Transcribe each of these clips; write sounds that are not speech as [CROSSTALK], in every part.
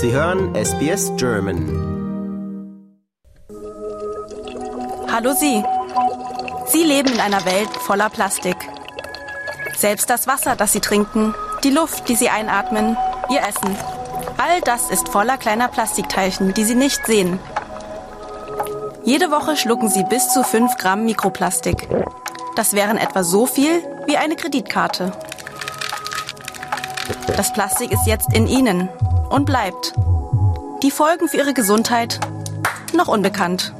Sie hören SBS German. Hallo Sie. Sie leben in einer Welt voller Plastik. Selbst das Wasser, das Sie trinken, die Luft, die Sie einatmen, Ihr Essen. All das ist voller kleiner Plastikteilchen, die Sie nicht sehen. Jede Woche schlucken Sie bis zu 5 Gramm Mikroplastik. Das wären etwa so viel wie eine Kreditkarte. Das Plastik ist jetzt in Ihnen und bleibt. Die Folgen für Ihre Gesundheit noch unbekannt.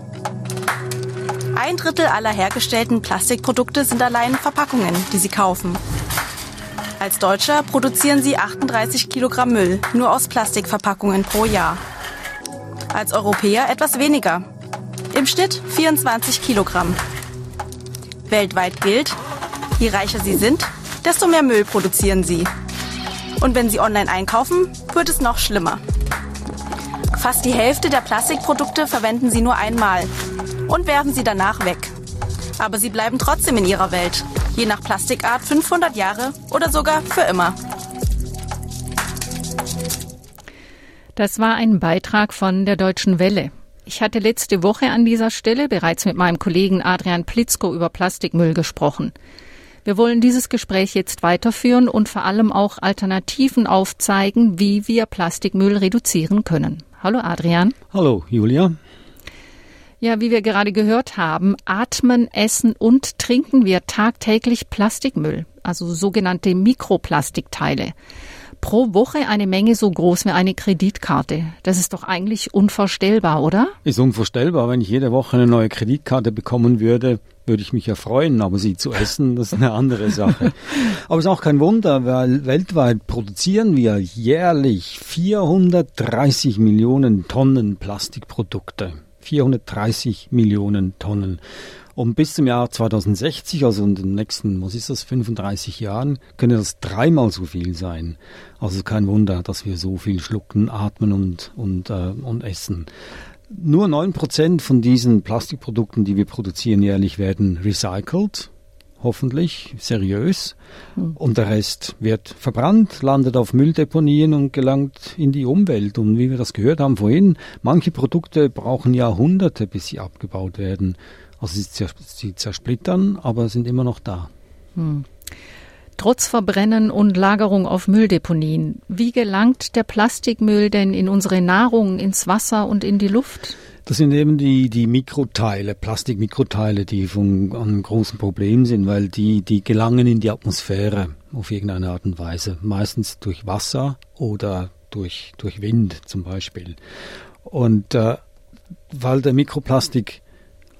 Ein Drittel aller hergestellten Plastikprodukte sind allein Verpackungen, die Sie kaufen. Als Deutscher produzieren Sie 38 Kilogramm Müll nur aus Plastikverpackungen pro Jahr. Als Europäer etwas weniger. Im Schnitt 24 Kilogramm. Weltweit gilt, je reicher Sie sind, desto mehr Müll produzieren Sie. Und wenn Sie online einkaufen, wird es noch schlimmer. Fast die Hälfte der Plastikprodukte verwenden Sie nur einmal und werfen sie danach weg. Aber sie bleiben trotzdem in ihrer Welt, je nach Plastikart 500 Jahre oder sogar für immer. Das war ein Beitrag von der Deutschen Welle. Ich hatte letzte Woche an dieser Stelle bereits mit meinem Kollegen Adrian Plitzko über Plastikmüll gesprochen. Wir wollen dieses Gespräch jetzt weiterführen und vor allem auch Alternativen aufzeigen, wie wir Plastikmüll reduzieren können. Hallo Adrian. Hallo Julia. Ja, wie wir gerade gehört haben, atmen, essen und trinken wir tagtäglich Plastikmüll, also sogenannte Mikroplastikteile. Pro Woche eine Menge so groß wie eine Kreditkarte. Das ist doch eigentlich unvorstellbar, oder? Ist unvorstellbar. Wenn ich jede Woche eine neue Kreditkarte bekommen würde, würde ich mich ja freuen, aber sie zu essen, [LAUGHS] das ist eine andere Sache. [LAUGHS] aber es ist auch kein Wunder, weil weltweit produzieren wir jährlich 430 Millionen Tonnen Plastikprodukte. 430 Millionen Tonnen. Und bis zum Jahr 2060, also in den nächsten, was ist das, 35 Jahren, könnte das dreimal so viel sein. Also kein Wunder, dass wir so viel schlucken, atmen und, und, äh, und essen. Nur neun Prozent von diesen Plastikprodukten, die wir produzieren jährlich, werden recycelt hoffentlich seriös. Hm. Und der Rest wird verbrannt, landet auf Mülldeponien und gelangt in die Umwelt. Und wie wir das gehört haben vorhin, manche Produkte brauchen Jahrhunderte, bis sie abgebaut werden. Also sie zersplittern, aber sind immer noch da. Hm. Trotz Verbrennen und Lagerung auf Mülldeponien, wie gelangt der Plastikmüll denn in unsere Nahrung, ins Wasser und in die Luft? Das sind eben die, die Mikroteile, Plastikmikroteile, die von einem großen Problem sind, weil die, die gelangen in die Atmosphäre auf irgendeine Art und Weise. Meistens durch Wasser oder durch, durch Wind zum Beispiel. Und äh, weil der Mikroplastik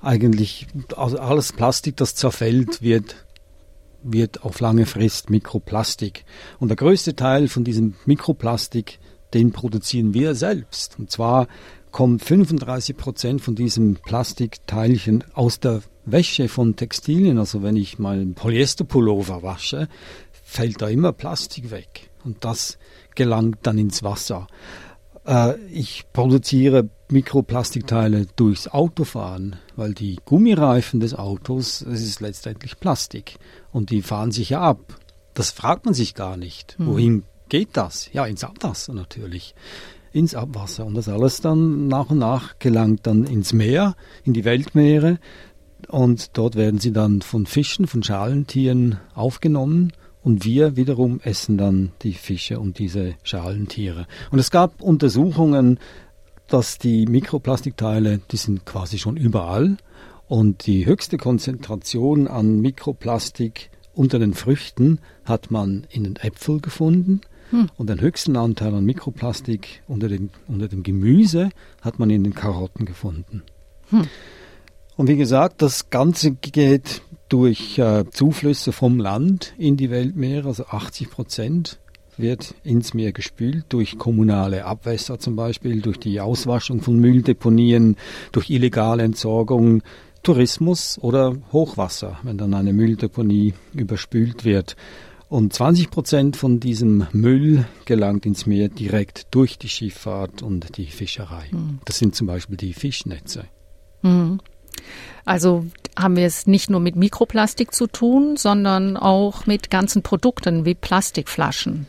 eigentlich, alles Plastik, das zerfällt, wird wird auf lange Frist Mikroplastik. Und der größte Teil von diesem Mikroplastik, den produzieren wir selbst. Und zwar kommt 35 Prozent von diesem Plastikteilchen aus der Wäsche von Textilien. Also wenn ich meinen Polyesterpullover wasche, fällt da immer Plastik weg. Und das gelangt dann ins Wasser. Äh, ich produziere Mikroplastikteile durchs Autofahren, weil die Gummireifen des Autos, das ist letztendlich Plastik. Und die fahren sich ja ab. Das fragt man sich gar nicht. Hm. Wohin geht das? Ja, ins Abwasser natürlich ins Abwasser. Und das alles dann nach und nach gelangt dann ins Meer, in die Weltmeere. Und dort werden sie dann von Fischen, von Schalentieren aufgenommen. Und wir wiederum essen dann die Fische und diese Schalentiere. Und es gab Untersuchungen, dass die Mikroplastikteile, die sind quasi schon überall. Und die höchste Konzentration an Mikroplastik unter den Früchten hat man in den Äpfeln gefunden. Hm. Und den höchsten Anteil an Mikroplastik unter dem, unter dem Gemüse hat man in den Karotten gefunden. Hm. Und wie gesagt, das Ganze geht durch äh, Zuflüsse vom Land in die Weltmeere, also 80 Prozent wird ins Meer gespült durch kommunale Abwässer zum Beispiel, durch die Auswaschung von Mülldeponien, durch illegale Entsorgung, Tourismus oder Hochwasser, wenn dann eine Mülldeponie überspült wird. Und 20 Prozent von diesem Müll gelangt ins Meer direkt durch die Schifffahrt und die Fischerei. Mhm. Das sind zum Beispiel die Fischnetze. Mhm. Also haben wir es nicht nur mit Mikroplastik zu tun, sondern auch mit ganzen Produkten wie Plastikflaschen.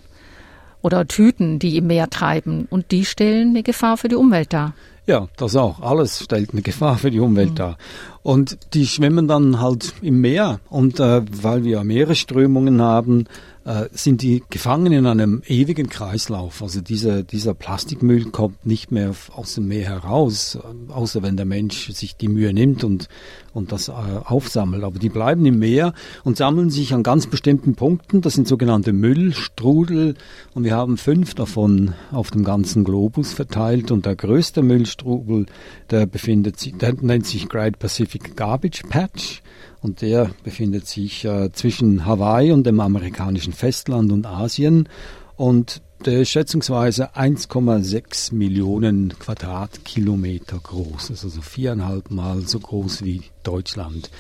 Oder Tüten, die im Meer treiben. Und die stellen eine Gefahr für die Umwelt dar. Ja, das auch. Alles stellt eine Gefahr für die Umwelt mhm. dar. Und die schwimmen dann halt im Meer. Und äh, weil wir Meeresströmungen haben, äh, sind die gefangen in einem ewigen Kreislauf. Also dieser, dieser Plastikmüll kommt nicht mehr aus dem Meer heraus, außer wenn der Mensch sich die Mühe nimmt und, und das äh, aufsammelt. Aber die bleiben im Meer und sammeln sich an ganz bestimmten Punkten. Das sind sogenannte Müllstrudel und wir haben fünf davon auf dem ganzen Globus verteilt. Und der größte Müllstrudel, der befindet sich, der nennt sich Great Pacific Garbage Patch. Und der befindet sich äh, zwischen Hawaii und dem amerikanischen Festland und Asien. Und der ist schätzungsweise 1,6 Millionen Quadratkilometer groß, also viereinhalb Mal so groß wie Deutschland.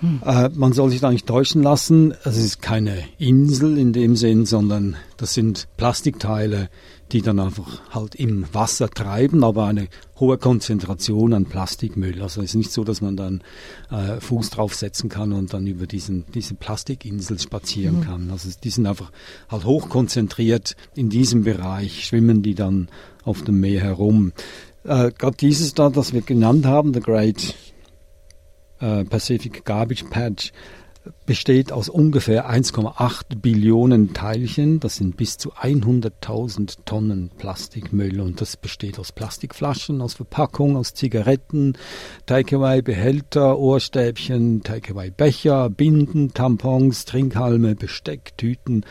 Hm. Äh, man soll sich da nicht täuschen lassen, es ist keine Insel in dem Sinn, sondern das sind Plastikteile, die dann einfach halt im Wasser treiben, aber eine hohe Konzentration an Plastikmüll. Also es ist nicht so, dass man dann äh, Fuß draufsetzen kann und dann über diesen, diese Plastikinsel spazieren mhm. kann. Also die sind einfach halt hoch konzentriert in diesem Bereich, schwimmen die dann auf dem Meer herum. Äh, Gerade dieses da, das wir genannt haben, The Great äh, Pacific Garbage Patch, besteht aus ungefähr 1,8 Billionen Teilchen. Das sind bis zu 100.000 Tonnen Plastikmüll und das besteht aus Plastikflaschen, aus Verpackungen, aus Zigaretten, Takeaway-Behälter, Ohrstäbchen, Takeaway-Becher, Binden, Tampons, Trinkhalme, Besteck, Tüten,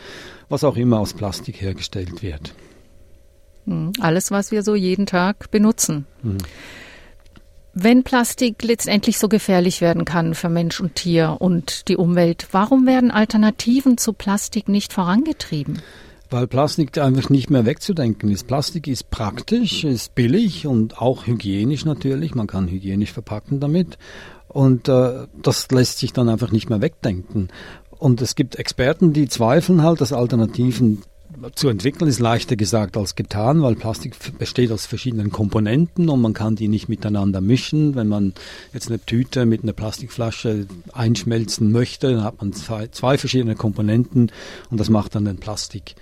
was auch immer aus Plastik hergestellt wird. Hm, alles, was wir so jeden Tag benutzen. Mhm. Wenn Plastik letztendlich so gefährlich werden kann für Mensch und Tier und die Umwelt, warum werden Alternativen zu Plastik nicht vorangetrieben? Weil Plastik einfach nicht mehr wegzudenken ist. Plastik ist praktisch, ist billig und auch hygienisch natürlich. Man kann hygienisch verpacken damit. Und äh, das lässt sich dann einfach nicht mehr wegdenken. Und es gibt Experten, die zweifeln halt, dass Alternativen zu entwickeln ist leichter gesagt als getan, weil Plastik besteht aus verschiedenen Komponenten und man kann die nicht miteinander mischen. Wenn man jetzt eine Tüte mit einer Plastikflasche einschmelzen möchte, dann hat man zwei, zwei verschiedene Komponenten und das macht dann den Plastik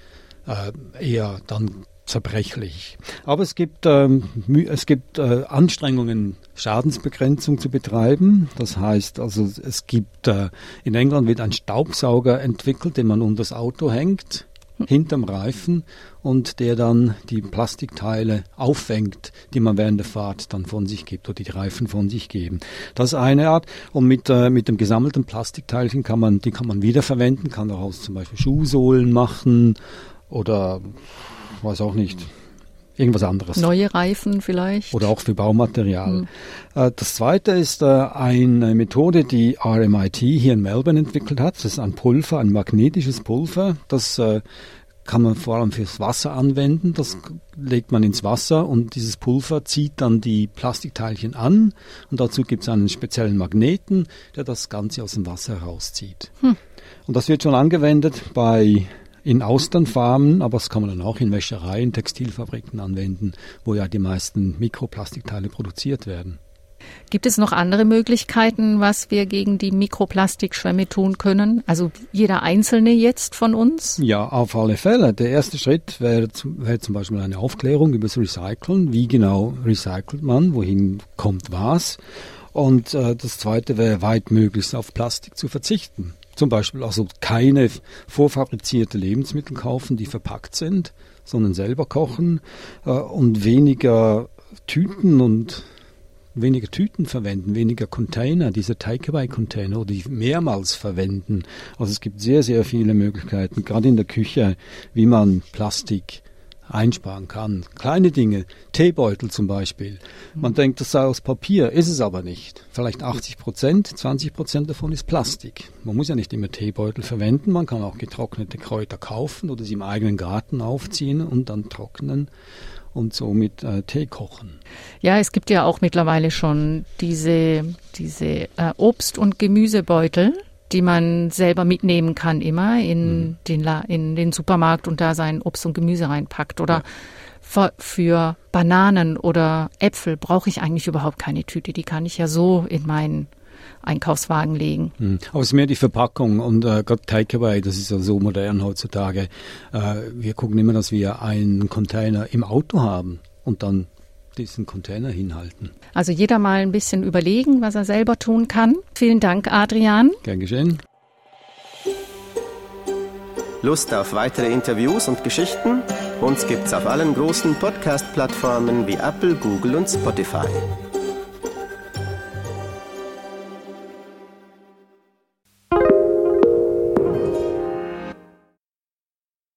äh, eher dann zerbrechlich. Aber es gibt, ähm, es gibt äh, Anstrengungen, Schadensbegrenzung zu betreiben. Das heißt also, es gibt, äh, in England wird ein Staubsauger entwickelt, den man unter das Auto hängt hinterm Reifen und der dann die Plastikteile auffängt, die man während der Fahrt dann von sich gibt oder die Reifen von sich geben. Das ist eine Art. Und mit, äh, mit dem gesammelten Plastikteilchen kann man, die kann man wiederverwenden, kann daraus zum Beispiel Schuhsohlen machen oder weiß auch nicht, irgendwas anderes. Neue Reifen vielleicht. Oder auch für Baumaterial. Mhm. Das zweite ist äh, eine Methode, die RMIT hier in Melbourne entwickelt hat. Das ist ein Pulver, ein magnetisches Pulver. Das äh, kann man vor allem fürs Wasser anwenden. Das legt man ins Wasser und dieses Pulver zieht dann die Plastikteilchen an und dazu gibt es einen speziellen Magneten, der das Ganze aus dem Wasser herauszieht. Hm. Und das wird schon angewendet bei in Austernfarmen, aber das kann man dann auch in Wäschereien, Textilfabriken anwenden, wo ja die meisten Mikroplastikteile produziert werden. Gibt es noch andere Möglichkeiten, was wir gegen die Mikroplastikschwämme tun können? Also jeder Einzelne jetzt von uns? Ja, auf alle Fälle. Der erste Schritt wäre, wäre zum Beispiel eine Aufklärung über das Recyceln. Wie genau recycelt man? Wohin kommt was? Und äh, das zweite wäre weit möglichst auf Plastik zu verzichten. Zum Beispiel also keine vorfabrizierte Lebensmittel kaufen, die verpackt sind, sondern selber kochen äh, und weniger Tüten und weniger Tüten verwenden, weniger Container, diese Takeaway-Container, die mehrmals verwenden. Also es gibt sehr, sehr viele Möglichkeiten, gerade in der Küche, wie man Plastik einsparen kann. Kleine Dinge, Teebeutel zum Beispiel. Man denkt, das sei aus Papier, ist es aber nicht. Vielleicht 80 Prozent, 20 Prozent davon ist Plastik. Man muss ja nicht immer Teebeutel verwenden, man kann auch getrocknete Kräuter kaufen oder sie im eigenen Garten aufziehen und dann trocknen und somit äh, Tee kochen. Ja, es gibt ja auch mittlerweile schon diese, diese äh, Obst- und Gemüsebeutel die man selber mitnehmen kann, immer in, mhm. den, La in den Supermarkt und da sein Obst und Gemüse reinpackt. Oder ja. für, für Bananen oder Äpfel brauche ich eigentlich überhaupt keine Tüte. Die kann ich ja so in meinen Einkaufswagen legen. Hm. Aber es ist mehr die Verpackung und äh, Gott Takeaway, das ist ja so modern heutzutage. Äh, wir gucken immer, dass wir einen Container im Auto haben und dann diesen Container hinhalten. Also jeder mal ein bisschen überlegen, was er selber tun kann. Vielen Dank, Adrian. Gern geschehen. Lust auf weitere Interviews und Geschichten? Uns gibt's auf allen großen Podcast-Plattformen wie Apple, Google und Spotify.